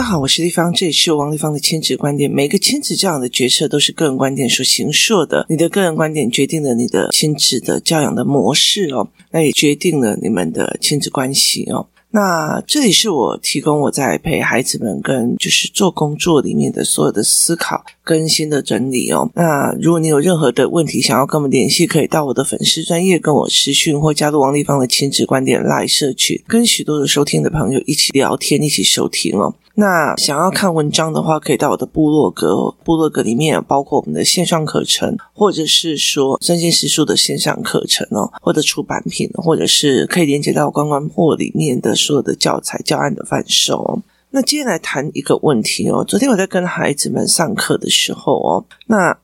大家好，我是丽芳，这里是王立芳的亲子观点。每个亲子教养的决策都是个人观点所形塑的，你的个人观点决定了你的亲子的教养的模式哦，那也决定了你们的亲子关系哦。那这里是我提供我在陪孩子们跟就是做工作里面的所有的思考跟新的整理哦。那如果你有任何的问题想要跟我们联系，可以到我的粉丝专业跟我私讯，或加入王立芳的亲子观点 LINE 社群，跟许多的收听的朋友一起聊天，一起收听哦。那想要看文章的话，可以到我的部落格，部落格里面包括我们的线上课程，或者是说身心实书的线上课程哦，或者出版品，或者是可以连接到关关破里面的所有的教材教案的贩售。那接下来谈一个问题哦，昨天我在跟孩子们上课的时候哦，那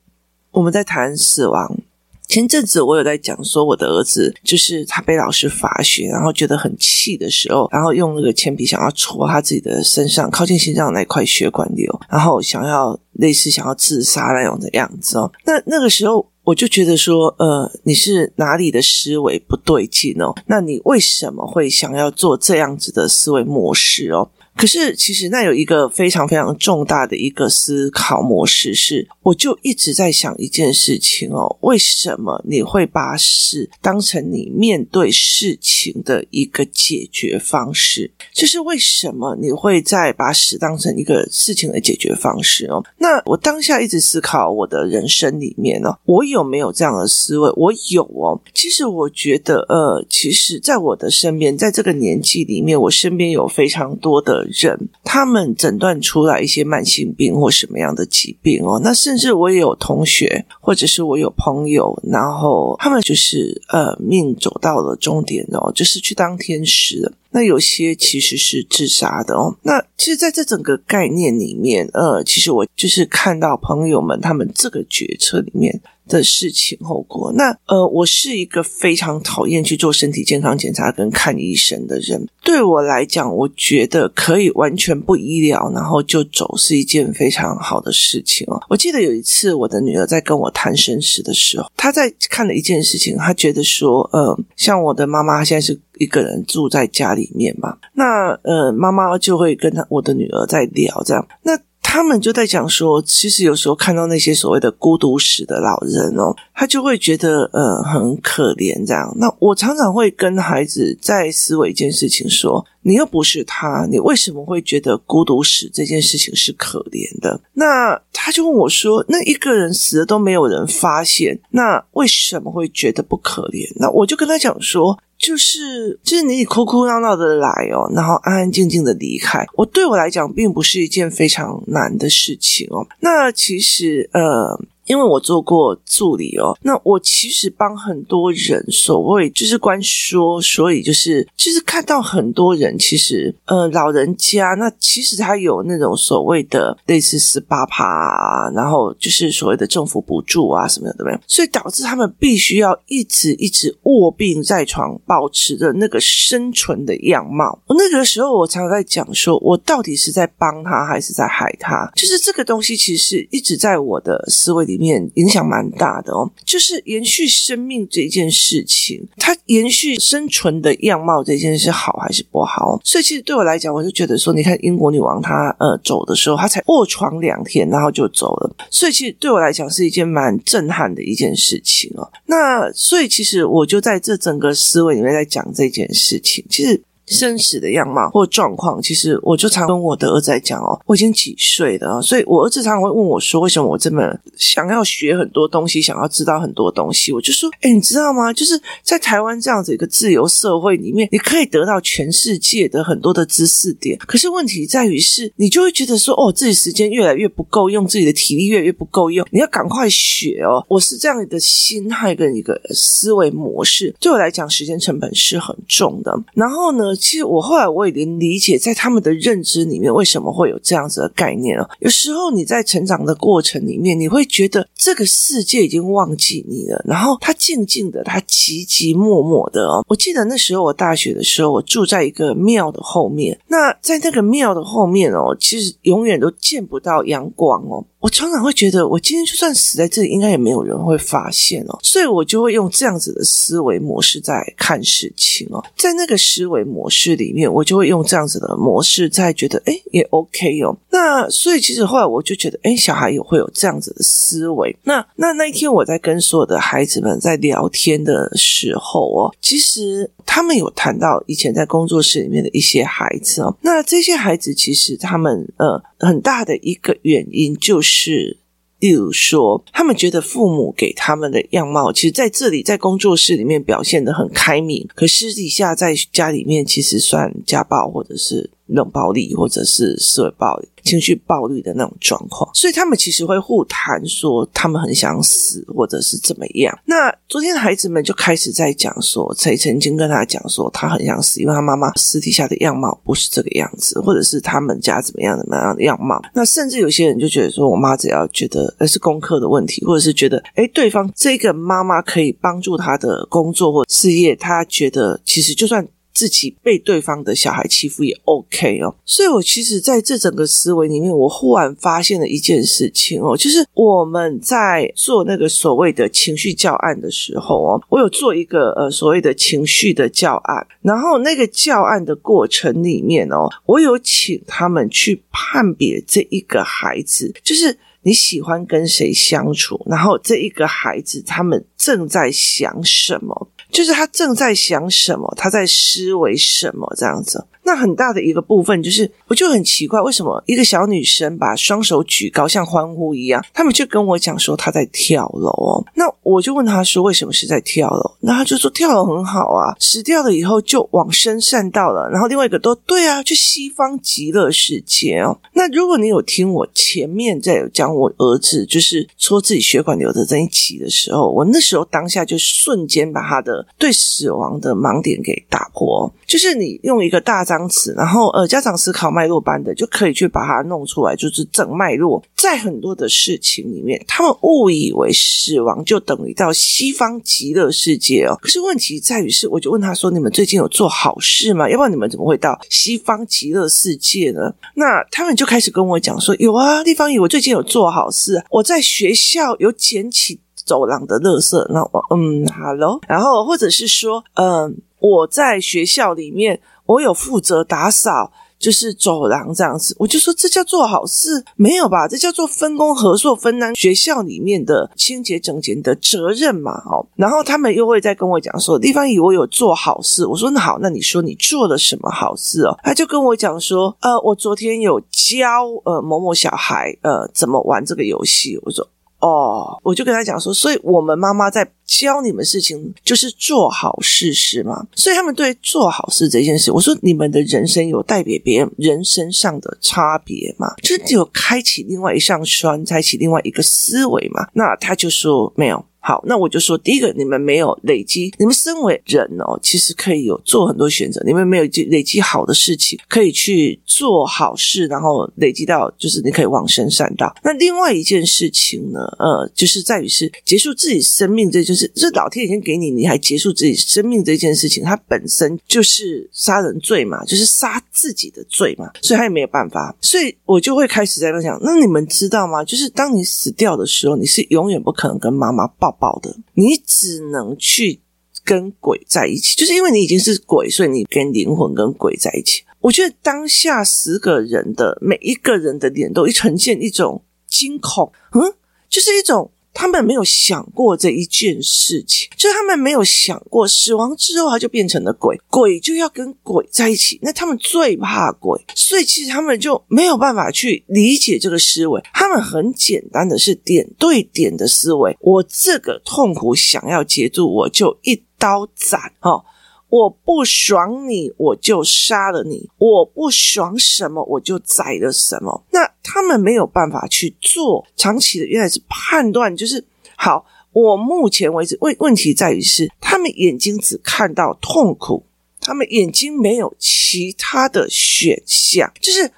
我们在谈死亡。前阵子我有在讲说，我的儿子就是他被老师罚学，然后觉得很气的时候，然后用那个铅笔想要戳他自己的身上，靠近心脏那块血管瘤，然后想要类似想要自杀那种的样子哦。那那个时候我就觉得说，呃，你是哪里的思维不对劲哦？那你为什么会想要做这样子的思维模式哦？可是，其实那有一个非常非常重大的一个思考模式是，我就一直在想一件事情哦，为什么你会把死当成你面对事情的一个解决方式？就是为什么你会在把死当成一个事情的解决方式哦？那我当下一直思考我的人生里面哦，我有没有这样的思维？我有哦。其实我觉得，呃，其实在我的身边，在这个年纪里面，我身边有非常多的。人，他们诊断出来一些慢性病或什么样的疾病哦，那甚至我也有同学，或者是我有朋友，然后他们就是呃命走到了终点哦，就是去当天使。那有些其实是自杀的哦。那其实在这整个概念里面，呃，其实我就是看到朋友们他们这个决策里面。的事情后果，那呃，我是一个非常讨厌去做身体健康检查跟看医生的人。对我来讲，我觉得可以完全不医疗，然后就走是一件非常好的事情哦。我记得有一次，我的女儿在跟我谈生死的时候，她在看了一件事情，她觉得说，呃，像我的妈妈现在是一个人住在家里面嘛，那呃，妈妈就会跟她我的女儿在聊这样，那。他们就在讲说，其实有时候看到那些所谓的孤独死的老人哦，他就会觉得呃很可怜这样。那我常常会跟孩子在思维一件事情说：你又不是他，你为什么会觉得孤独死这件事情是可怜的？那他就问我说：那一个人死了都没有人发现，那为什么会觉得不可怜？那我就跟他讲说。就是，就是你哭哭闹闹的来哦，然后安安静静的离开。我对我来讲，并不是一件非常难的事情哦。那其实，呃。因为我做过助理哦，那我其实帮很多人，所谓就是关说，所以就是就是看到很多人，其实呃老人家，那其实他有那种所谓的类似十八趴啊，然后就是所谓的政府补助啊什么的，对不对？所以导致他们必须要一直一直卧病在床，保持着那个生存的样貌。那个时候我常常在讲说，我到底是在帮他还是在害他？就是这个东西其实一直在我的思维里面影响蛮大的哦，就是延续生命这件事情，它延续生存的样貌这件事好还是不好？所以其实对我来讲，我就觉得说，你看英国女王她呃走的时候，她才卧床两天，然后就走了，所以其实对我来讲是一件蛮震撼的一件事情哦。那所以其实我就在这整个思维里面在讲这件事情，其实。生死的样貌或状况，其实我就常跟我的儿子在讲哦，我已经几岁了，所以我儿子常常会问我说，为什么我这么想要学很多东西，想要知道很多东西？我就说，哎，你知道吗？就是在台湾这样子一个自由社会里面，你可以得到全世界的很多的知识点，可是问题在于是，你就会觉得说，哦，自己时间越来越不够用，自己的体力越来越不够用，你要赶快学哦。我是这样的心态跟一个思维模式，对我来讲，时间成本是很重的。然后呢，其实我后来我已经理解，在他们的认知里面，为什么会有这样子的概念了。有时候你在成长的过程里面，你会觉得这个世界已经忘记你了，然后他静静的，他寂寂默默的哦。我记得那时候我大学的时候，我住在一个庙的后面，那在那个庙的后面哦，其实永远都见不到阳光哦。我常常会觉得，我今天就算死在这里，应该也没有人会发现哦。所以我就会用这样子的思维模式在看事情哦，在那个思维模式里面，我就会用这样子的模式在觉得，诶，也 OK 哦。那所以其实后来我就觉得，诶，小孩也会有这样子的思维。那那那一天我在跟所有的孩子们在聊天的时候哦，其实他们有谈到以前在工作室里面的一些孩子哦。那这些孩子其实他们呃很大的一个原因就是。例如说，他们觉得父母给他们的样貌，其实在这里在工作室里面表现得很开明，可私底下在家里面其实算家暴或者是。冷暴力，或者是社会暴力、情绪暴力的那种状况，所以他们其实会互谈说他们很想死，或者是怎么样。那昨天孩子们就开始在讲说，谁曾经跟他讲说他很想死，因为他妈妈私底下的样貌不是这个样子，或者是他们家怎么样怎么样的样貌。那甚至有些人就觉得说，我妈只要觉得呃是功课的问题，或者是觉得诶对方这个妈妈可以帮助他的工作或事业，他觉得其实就算。自己被对方的小孩欺负也 OK 哦，所以我其实在这整个思维里面，我忽然发现了一件事情哦，就是我们在做那个所谓的情绪教案的时候哦，我有做一个呃所谓的情绪的教案，然后那个教案的过程里面哦，我有请他们去判别这一个孩子，就是你喜欢跟谁相处，然后这一个孩子他们正在想什么。就是他正在想什么，他在思维什么这样子。那很大的一个部分就是，我就很奇怪，为什么一个小女生把双手举高像欢呼一样，他们就跟我讲说她在跳楼哦。那我就问他说为什么是在跳楼？那他就说跳楼很好啊，死掉了以后就往生善道了。然后另外一个都对啊，去西方极乐世界哦。那如果你有听我前面在讲我儿子就是说自己血管瘤的在一起的时候，我那时候当下就瞬间把他的对死亡的盲点给打破，就是你用一个大张。然后呃，家长思考脉络班的就可以去把它弄出来，就是整脉络。在很多的事情里面，他们误以为死亡就等于到西方极乐世界哦。可是问题在于是，我就问他说：“你们最近有做好事吗？要不然你们怎么会到西方极乐世界呢？” 那他们就开始跟我讲说：“有啊，地方姨，我最近有做好事，我在学校有捡起走廊的垃圾。”那我嗯，Hello，然后或者是说，嗯，我在学校里面。我有负责打扫，就是走廊这样子，我就说这叫做好事，没有吧？这叫做分工合作，分担学校里面的清洁整洁的责任嘛，哦。然后他们又会再跟我讲说，地方姨我有做好事，我说那好，那你说你做了什么好事哦？他就跟我讲说，呃，我昨天有教呃某某小孩呃怎么玩这个游戏，我说。哦，我就跟他讲说，所以我们妈妈在教你们事情，就是做好事，是吗？所以他们对做好事这件事，我说你们的人生有带给别人人生上的差别吗？就是有开启另外一扇窗，开启另外一个思维嘛？那他就说没有。好，那我就说，第一个，你们没有累积，你们身为人哦，其实可以有做很多选择，你们没有积累积好的事情，可以去做好事，然后累积到就是你可以往生善道。那另外一件事情呢，呃，就是在于是结束自己生命，这就是这老天已经给你，你还结束自己生命这件事情，它本身就是杀人罪嘛，就是杀自己的罪嘛，所以他也没有办法。所以我就会开始在那想，那你们知道吗？就是当你死掉的时候，你是永远不可能跟妈妈抱。报的，你只能去跟鬼在一起，就是因为你已经是鬼，所以你跟灵魂跟鬼在一起。我觉得当下十个人的每一个人的脸都呈现一种惊恐，嗯，就是一种。他们没有想过这一件事情，就是他们没有想过死亡之后他就变成了鬼，鬼就要跟鬼在一起。那他们最怕鬼，所以其实他们就没有办法去理解这个思维。他们很简单的是点对点的思维，我这个痛苦想要结束，我就一刀斩哦。我不爽你，我就杀了你；我不爽什么，我就宰了什么。那他们没有办法去做长期的，原来是判断，就是好。我目前为止问问题在于是，他们眼睛只看到痛苦，他们眼睛没有其他的选项，就是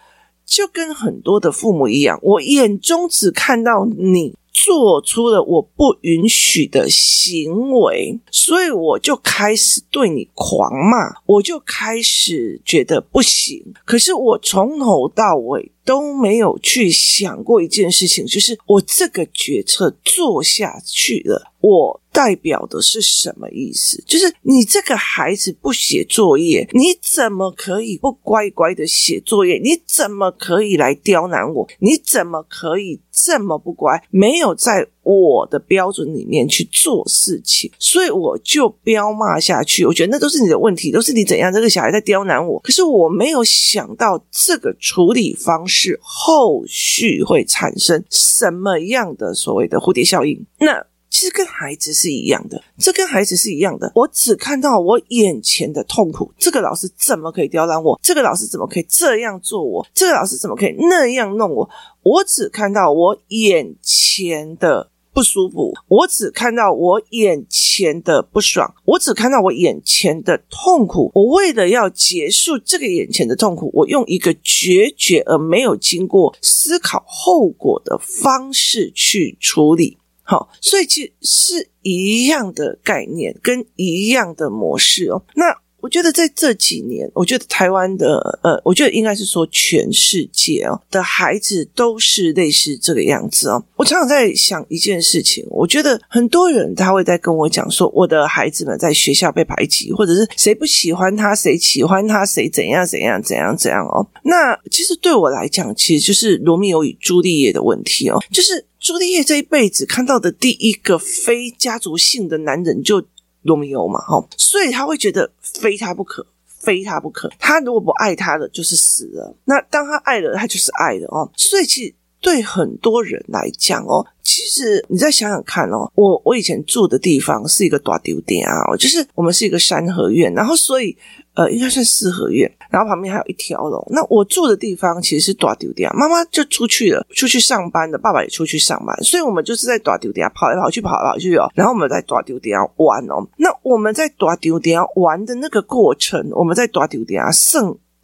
就跟很多的父母一样，我眼中只看到你。做出了我不允许的行为，所以我就开始对你狂骂，我就开始觉得不行。可是我从头到尾都没有去想过一件事情，就是我这个决策做下去了，我代表的是什么意思？就是你这个孩子不写作业，你怎么可以不乖乖的写作业？你怎么可以来刁难我？你怎么可以这么不乖？没有在我的标准里面去做事情，所以我就彪骂下去。我觉得那都是你的问题，都是你怎样，这个小孩在刁难我。可是我没有想到这个处理方式。后续会产生什么样的所谓的蝴蝶效应？那其实跟孩子是一样的，这跟孩子是一样的。我只看到我眼前的痛苦，这个老师怎么可以刁难我？这个老师怎么可以这样做我？这个老师怎么可以那样弄我？我只看到我眼前的。不舒服，我只看到我眼前的不爽，我只看到我眼前的痛苦。我为了要结束这个眼前的痛苦，我用一个决绝而没有经过思考后果的方式去处理。好，所以其实是一样的概念，跟一样的模式哦。那。我觉得在这几年，我觉得台湾的呃，我觉得应该是说全世界哦的孩子都是类似这个样子哦。我常常在想一件事情，我觉得很多人他会在跟我讲说，我的孩子们在学校被排挤，或者是谁不喜欢他，谁喜欢他，谁怎样怎样怎样怎样哦。那其实对我来讲，其实就是罗密欧与朱丽叶的问题哦，就是朱丽叶这一辈子看到的第一个非家族性的男人就。罗密欧嘛，哈，所以他会觉得非他不可，非他不可。他如果不爱他的，就是死了。那当他爱了，他就是爱了哦。所以其实对很多人来讲哦，其实你再想想看哦，我我以前住的地方是一个大酒店啊，就是我们是一个三合院，然后所以。呃，应该算四合院，然后旁边还有一条龙。那我住的地方其实是大丢丢，妈妈就出去了，出去上班的，爸爸也出去上班，所以我们就是在大丢丢跑来跑去，跑来跑去哦。然后我们在大丢丢玩哦。那我们在大丢丢玩的那个过程，我们在大丢丢玩。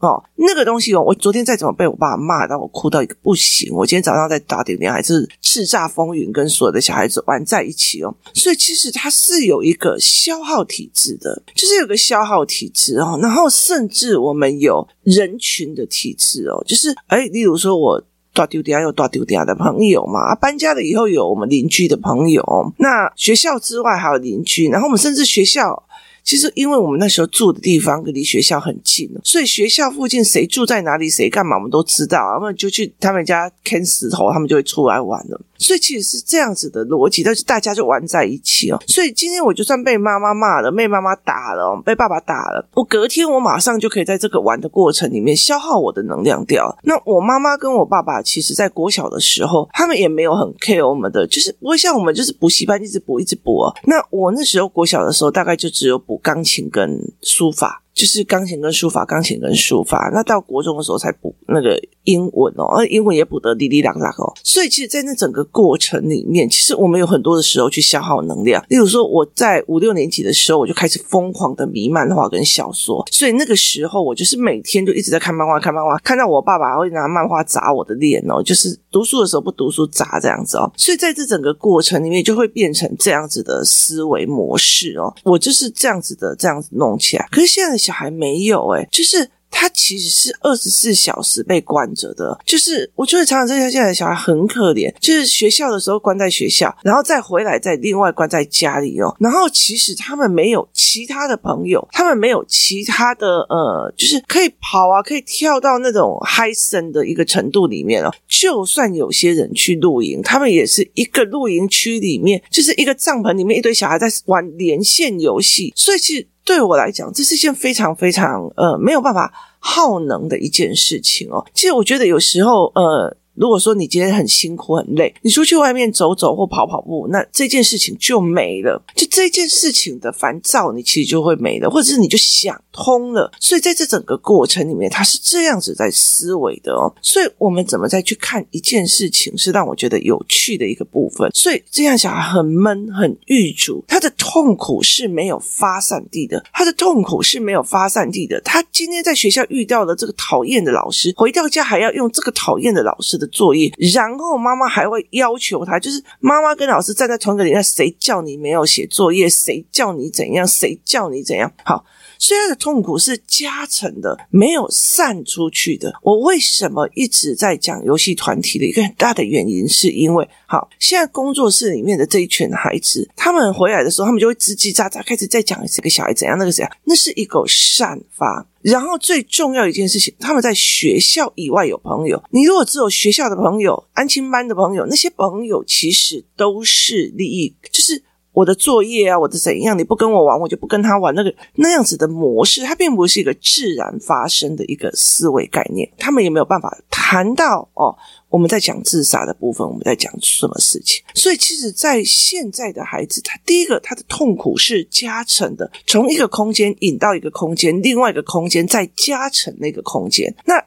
哦，那个东西哦，我昨天再怎么被我爸骂到我哭到一个不行，我今天早上在大丢店还是叱咤风云，跟所有的小孩子玩在一起哦，所以其实它是有一个消耗体质的，就是有个消耗体质哦，然后甚至我们有人群的体质哦，就是哎，例如说我大丢店有大丢店的朋友嘛，啊搬家了以后有我们邻居的朋友，那学校之外还有邻居，然后我们甚至学校。其实，因为我们那时候住的地方离学校很近，所以学校附近谁住在哪里，谁干嘛，我们都知道。然后就去他们家啃石头，他们就会出来玩了。所以其实是这样子的逻辑，但是大家就玩在一起哦。所以今天我就算被妈妈骂了，被妈妈打了，被爸爸打了，我隔天我马上就可以在这个玩的过程里面消耗我的能量掉。那我妈妈跟我爸爸，其实在国小的时候，他们也没有很 care 我们的，就是不会像我们就是补习班一直补一直补哦。那我那时候国小的时候，大概就只有补。钢琴跟书法，就是钢琴跟书法，钢琴跟书法。那到国中的时候才补那个英文哦，而英文也补得哩哩啦啦哦。所以其实，在那整个过程里面，其实我们有很多的时候去消耗能量。例如说，我在五六年级的时候，我就开始疯狂的迷漫画跟小说。所以那个时候，我就是每天就一直在看漫画，看漫画，看到我爸爸会拿漫画砸我的脸哦，就是读书的时候不读书砸这样子哦。所以在这整个过程里面，就会变成这样子的思维模式哦。我就是这样子的，这样子弄起来。可是现在的小孩没有诶，就是。他其实是二十四小时被关着的，就是我觉得常常这些现在的小孩很可怜，就是学校的时候关在学校，然后再回来再另外关在家里哦，然后其实他们没有其他的朋友，他们没有其他的呃，就是可以跑啊，可以跳到那种嗨森的一个程度里面哦。就算有些人去露营，他们也是一个露营区里面，就是一个帐篷里面一堆小孩在玩连线游戏，所以其实。对我来讲，这是一件非常非常呃没有办法耗能的一件事情哦。其实我觉得有时候呃。如果说你今天很辛苦很累，你出去外面走走或跑跑步，那这件事情就没了。就这件事情的烦躁，你其实就会没了，或者是你就想通了。所以在这整个过程里面，他是这样子在思维的哦。所以我们怎么再去看一件事情，是让我觉得有趣的一个部分。所以这样小孩很闷很郁卒，他的痛苦是没有发散地的，他的痛苦是没有发散地的。他今天在学校遇到了这个讨厌的老师，回到家还要用这个讨厌的老师的。作业，然后妈妈还会要求他，就是妈妈跟老师站在同一个里面，谁叫你没有写作业？谁叫你怎样？谁叫你怎样？好。所以他的痛苦是加成的，没有散出去的。我为什么一直在讲游戏团体的一个很大的原因，是因为好，现在工作室里面的这一群孩子，他们回来的时候，他们就会叽叽喳喳开始在讲这个小孩怎样，那个怎样，那是一个散发。然后最重要一件事情，他们在学校以外有朋友。你如果只有学校的朋友、安亲班的朋友，那些朋友其实都是利益，就是。我的作业啊，我的怎样？你不跟我玩，我就不跟他玩。那个那样子的模式，它并不是一个自然发生的一个思维概念。他们也没有办法谈到哦。我们在讲自杀的部分，我们在讲什么事情？所以，其实，在现在的孩子，他第一个他的痛苦是加成的，从一个空间引到一个空间，另外一个空间再加成那个空间。那。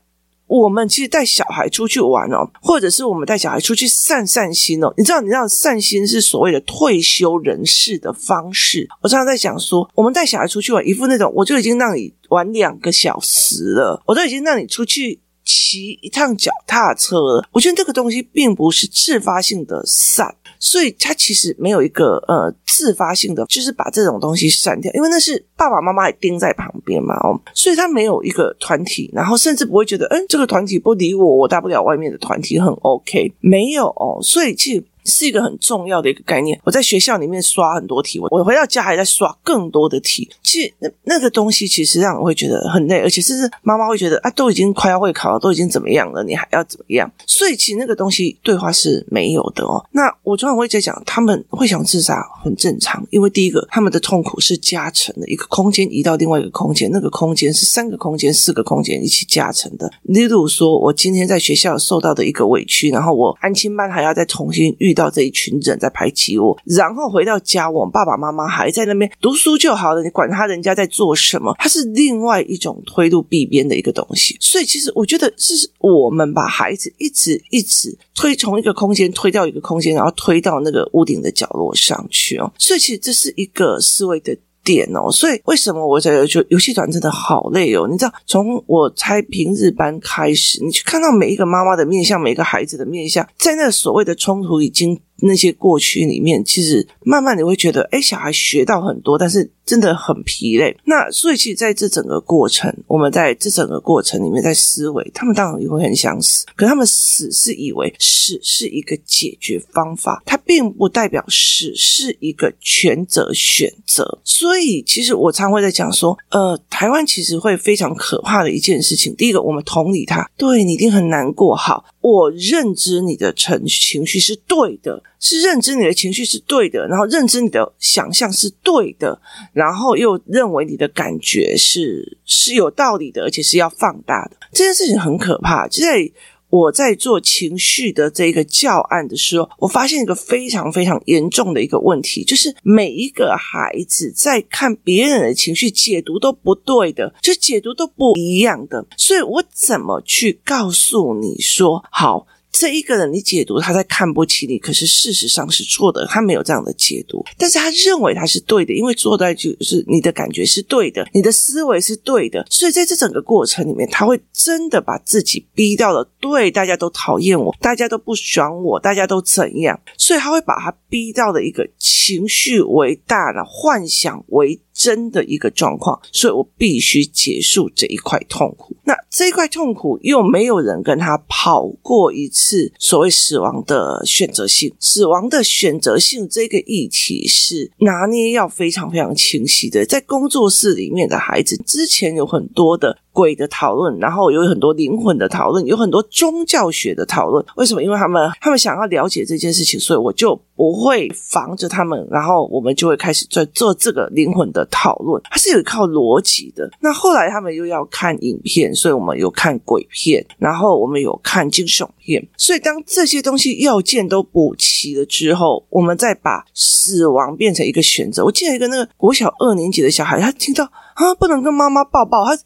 我们其实带小孩出去玩哦，或者是我们带小孩出去散散心哦。你知道，你知道散心是所谓的退休人士的方式。我常常在讲说，我们带小孩出去玩，一副那种我就已经让你玩两个小时了，我都已经让你出去。骑一趟脚踏车，我觉得这个东西并不是自发性的散，所以它其实没有一个呃自发性的，就是把这种东西散掉，因为那是爸爸妈妈也盯在旁边嘛，哦，所以他没有一个团体，然后甚至不会觉得，嗯，这个团体不理我，我大不了外面的团体很 OK，没有哦，所以其实。是一个很重要的一个概念。我在学校里面刷很多题，我回到家还在刷更多的题。其实那那个东西其实让我会觉得很累，而且甚至妈妈会觉得啊，都已经快要会考了，都已经怎么样了，你还要怎么样？所以其实那个东西对话是没有的哦。那我昨晚会在讲，他们会想自杀很正常，因为第一个他们的痛苦是加成的，一个空间移到另外一个空间，那个空间是三个空间、四个空间一起加成的。例如说，我今天在学校受到的一个委屈，然后我安亲班还要再重新遇。到这一群人在排挤我，然后回到家，我爸爸妈妈还在那边读书就好了，你管他人家在做什么？他是另外一种推入壁边的一个东西。所以，其实我觉得是我们把孩子一直一直推从一个空间推到一个空间，然后推到那个屋顶的角落上去哦。所以，其实这是一个思维的。点哦，所以为什么我觉得就游戏团真的好累哦？你知道，从我拆平日班开始，你去看到每一个妈妈的面相，每一个孩子的面相，在那所谓的冲突已经。那些过去里面，其实慢慢你会觉得，哎，小孩学到很多，但是真的很疲累。那所以，其实在这整个过程，我们在这整个过程里面，在思维，他们当然也会很想死，可他们死是以为死是一个解决方法，它并不代表死是一个全责选择。所以，其实我常会在讲说，呃，台湾其实会非常可怕的一件事情。第一个，我们同理他，对你一定很难过，好。我认知你的情情绪是对的，是认知你的情绪是对的，然后认知你的想象是对的，然后又认为你的感觉是是有道理的，而且是要放大的。这件事情很可怕，就在。我在做情绪的这个教案的时候，我发现一个非常非常严重的一个问题，就是每一个孩子在看别人的情绪解读都不对的，就解读都不一样的，所以我怎么去告诉你说好？这一个人，你解读他在看不起你，可是事实上是错的。他没有这样的解读，但是他认为他是对的，因为做在就是你的感觉是对的，你的思维是对的，所以在这整个过程里面，他会真的把自己逼到了对，大家都讨厌我，大家都不喜欢我，大家都怎样，所以他会把他逼到了一个情绪为大了，幻想为。真的一个状况，所以我必须结束这一块痛苦。那这一块痛苦又没有人跟他跑过一次所谓死亡的选择性，死亡的选择性这个议题是拿捏要非常非常清晰的。在工作室里面的孩子之前有很多的。鬼的讨论，然后有很多灵魂的讨论，有很多宗教学的讨论。为什么？因为他们他们想要了解这件事情，所以我就不会防着他们，然后我们就会开始在做这个灵魂的讨论。它是有靠逻辑的。那后来他们又要看影片，所以我们有看鬼片，然后我们有看惊悚片。所以当这些东西要件都补齐了之后，我们再把死亡变成一个选择。我记得一个那个国小二年级的小孩，他听到啊，不能跟妈妈抱抱，他。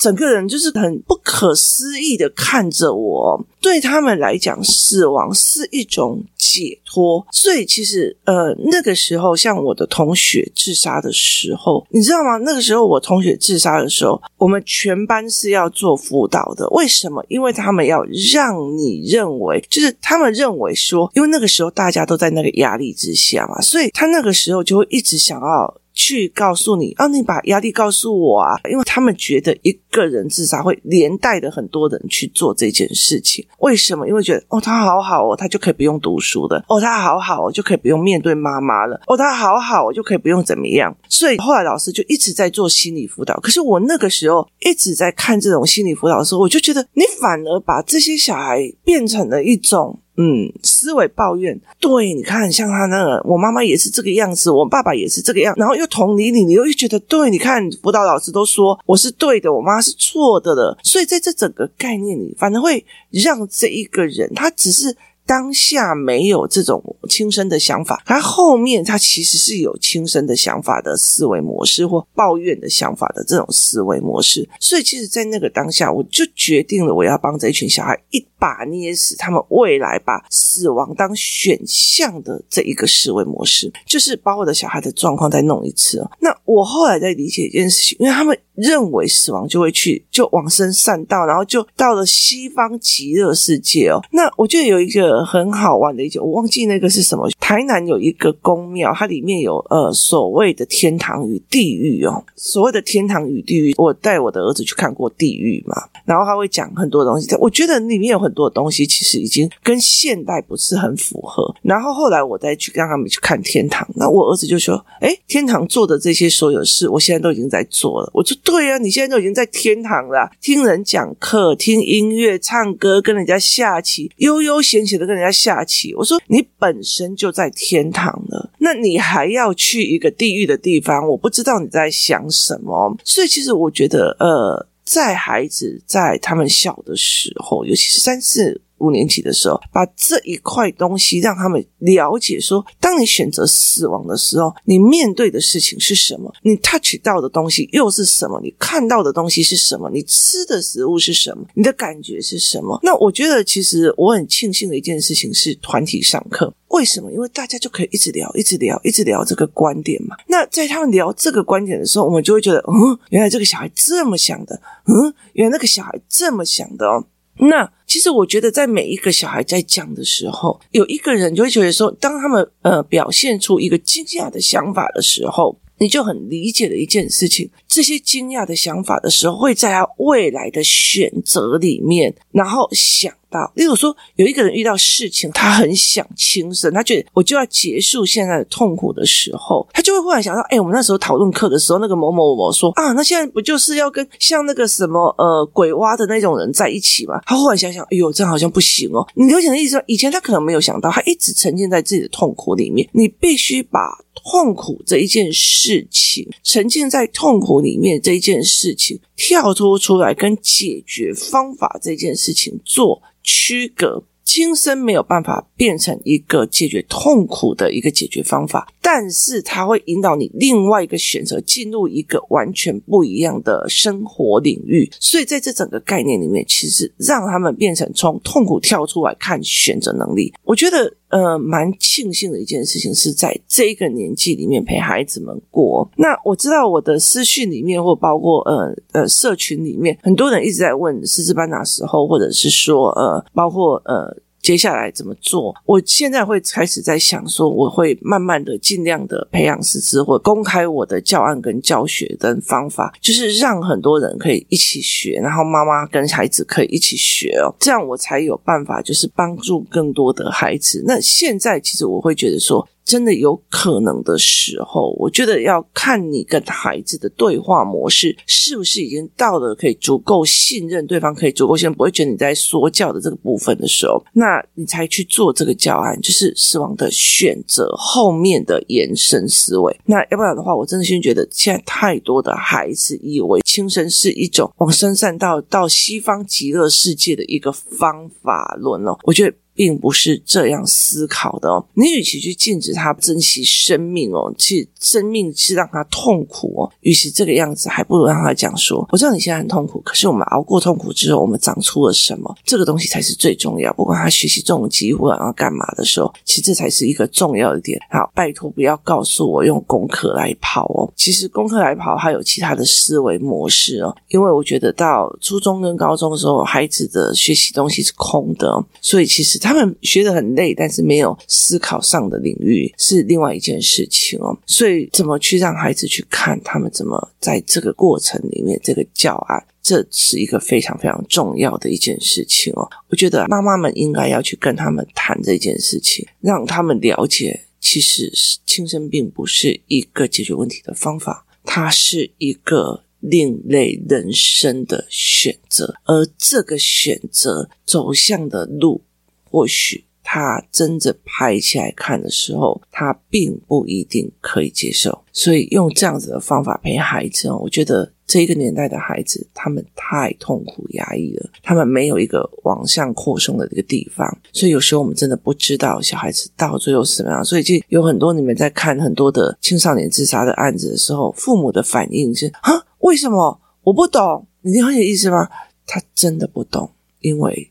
整个人就是很不可思议的看着我。对他们来讲，死亡是一种解脱。所以其实，呃，那个时候，像我的同学自杀的时候，你知道吗？那个时候我同学自杀的时候，我们全班是要做辅导的。为什么？因为他们要让你认为，就是他们认为说，因为那个时候大家都在那个压力之下嘛，所以他那个时候就会一直想要。去告诉你，啊，你把压力告诉我啊，因为他们觉得一个人自杀会连带的很多人去做这件事情。为什么？因为觉得哦，他好好哦，他就可以不用读书了。哦，他好好哦，就可以不用面对妈妈了。哦，他好好哦，就可以不用怎么样。所以后来老师就一直在做心理辅导。可是我那个时候一直在看这种心理辅导的时候，我就觉得你反而把这些小孩变成了一种。嗯，思维抱怨，对，你看，像他那个，我妈妈也是这个样子，我爸爸也是这个样，然后又同理你，你又觉得，对，你看，辅导老师都说我是对的，我妈是错的了，所以在这整个概念里，反正会让这一个人，他只是。当下没有这种轻生的想法，他后面他其实是有轻生的想法的思维模式，或抱怨的想法的这种思维模式。所以，其实，在那个当下，我就决定了，我要帮这一群小孩一把捏死他们未来把死亡当选项的这一个思维模式，就是把我的小孩的状况再弄一次。那我后来在理解一件事情，因为他们。认为死亡就会去就往生善道，然后就到了西方极乐世界哦。那我就有一个很好玩的一件，我忘记那个是什么。台南有一个宫庙，它里面有呃所谓的天堂与地狱哦。所谓的天堂与地狱，我带我的儿子去看过地狱嘛，然后他会讲很多东西。我觉得里面有很多东西其实已经跟现代不是很符合。然后后来我再去让他们去看天堂，那我儿子就说：“诶，天堂做的这些所有事，我现在都已经在做了。”我说。对呀、啊，你现在都已经在天堂了，听人讲课、听音乐、唱歌，跟人家下棋，悠悠闲闲的跟人家下棋。我说你本身就在天堂了，那你还要去一个地狱的地方？我不知道你在想什么。所以其实我觉得，呃，在孩子在他们小的时候，尤其是三四。五年级的时候，把这一块东西让他们了解说，当你选择死亡的时候，你面对的事情是什么？你 touch 到的东西又是什么？你看到的东西是什么？你吃的食物是什么？你的感觉是什么？那我觉得，其实我很庆幸的一件事情是团体上课。为什么？因为大家就可以一直聊，一直聊，一直聊这个观点嘛。那在他们聊这个观点的时候，我们就会觉得，嗯，原来这个小孩这么想的，嗯，原来那个小孩这么想的哦。那其实我觉得，在每一个小孩在讲的时候，有一个人就会觉得说，当他们呃表现出一个惊讶的想法的时候，你就很理解的一件事情。这些惊讶的想法的时候，会在他未来的选择里面，然后想到。例如说，有一个人遇到事情，他很想轻生，他觉得我就要结束现在的痛苦的时候，他就会忽然想到，哎，我们那时候讨论课的时候，那个某某某说啊，那现在不就是要跟像那个什么呃鬼娃的那种人在一起吗？他忽然想想，哎呦，这样好像不行哦。你了解的意思说，以前他可能没有想到，他一直沉浸在自己的痛苦里面。你必须把痛苦这一件事情，沉浸在痛苦里面这一件事情，跳脱出来跟解决方法这件事情做。区隔，今生没有办法变成一个解决痛苦的一个解决方法，但是它会引导你另外一个选择，进入一个完全不一样的生活领域。所以在这整个概念里面，其实让他们变成从痛苦跳出来看选择能力，我觉得。呃，蛮庆幸的一件事情是在这个年纪里面陪孩子们过。那我知道我的私讯里面，或包括呃呃社群里面，很多人一直在问师资班那时候，或者是说呃，包括呃。接下来怎么做？我现在会开始在想说，我会慢慢的、尽量的培养师资，或公开我的教案跟教学的方法，就是让很多人可以一起学，然后妈妈跟孩子可以一起学哦，这样我才有办法，就是帮助更多的孩子。那现在其实我会觉得说。真的有可能的时候，我觉得要看你跟孩子的对话模式是不是已经到了可以足够信任对方，可以足够信任，不会觉得你在说教的这个部分的时候，那你才去做这个教案，就是死亡的选择后面的延伸思维。那要不然的话，我真的心觉得现在太多的孩子以为轻生是一种往生善道到西方极乐世界的一个方法论了，我觉得。并不是这样思考的哦。你与其去禁止他珍惜生命哦，其实生命是让他痛苦哦。与其这个样子，还不如让他讲说：“我知道你现在很痛苦，可是我们熬过痛苦之后，我们长出了什么？这个东西才是最重要。不管他学习这种机或者要干嘛的时候，其实这才是一个重要的点。好，拜托不要告诉我用功课来跑哦。其实功课来跑还有其他的思维模式哦。因为我觉得到初中跟高中的时候，孩子的学习东西是空的，所以其实他。他们学得很累，但是没有思考上的领域是另外一件事情哦。所以，怎么去让孩子去看他们怎么在这个过程里面这个教案，这是一个非常非常重要的一件事情哦。我觉得妈妈们应该要去跟他们谈这件事情，让他们了解，其实轻生并不是一个解决问题的方法，它是一个另类人生的选择，而这个选择走向的路。或许他真的拍起来看的时候，他并不一定可以接受。所以用这样子的方法陪孩子，我觉得这个年代的孩子他们太痛苦压抑了，他们没有一个往上扩充的这个地方。所以有时候我们真的不知道小孩子到最后是什么样。所以就有很多你们在看很多的青少年自杀的案子的时候，父母的反应是：啊，为什么？我不懂，你了解意思吗？他真的不懂，因为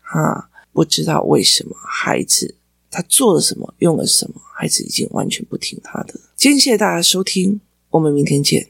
哈。不知道为什么孩子他做了什么，用了什么，孩子已经完全不听他的。今天谢谢大家收听，我们明天见。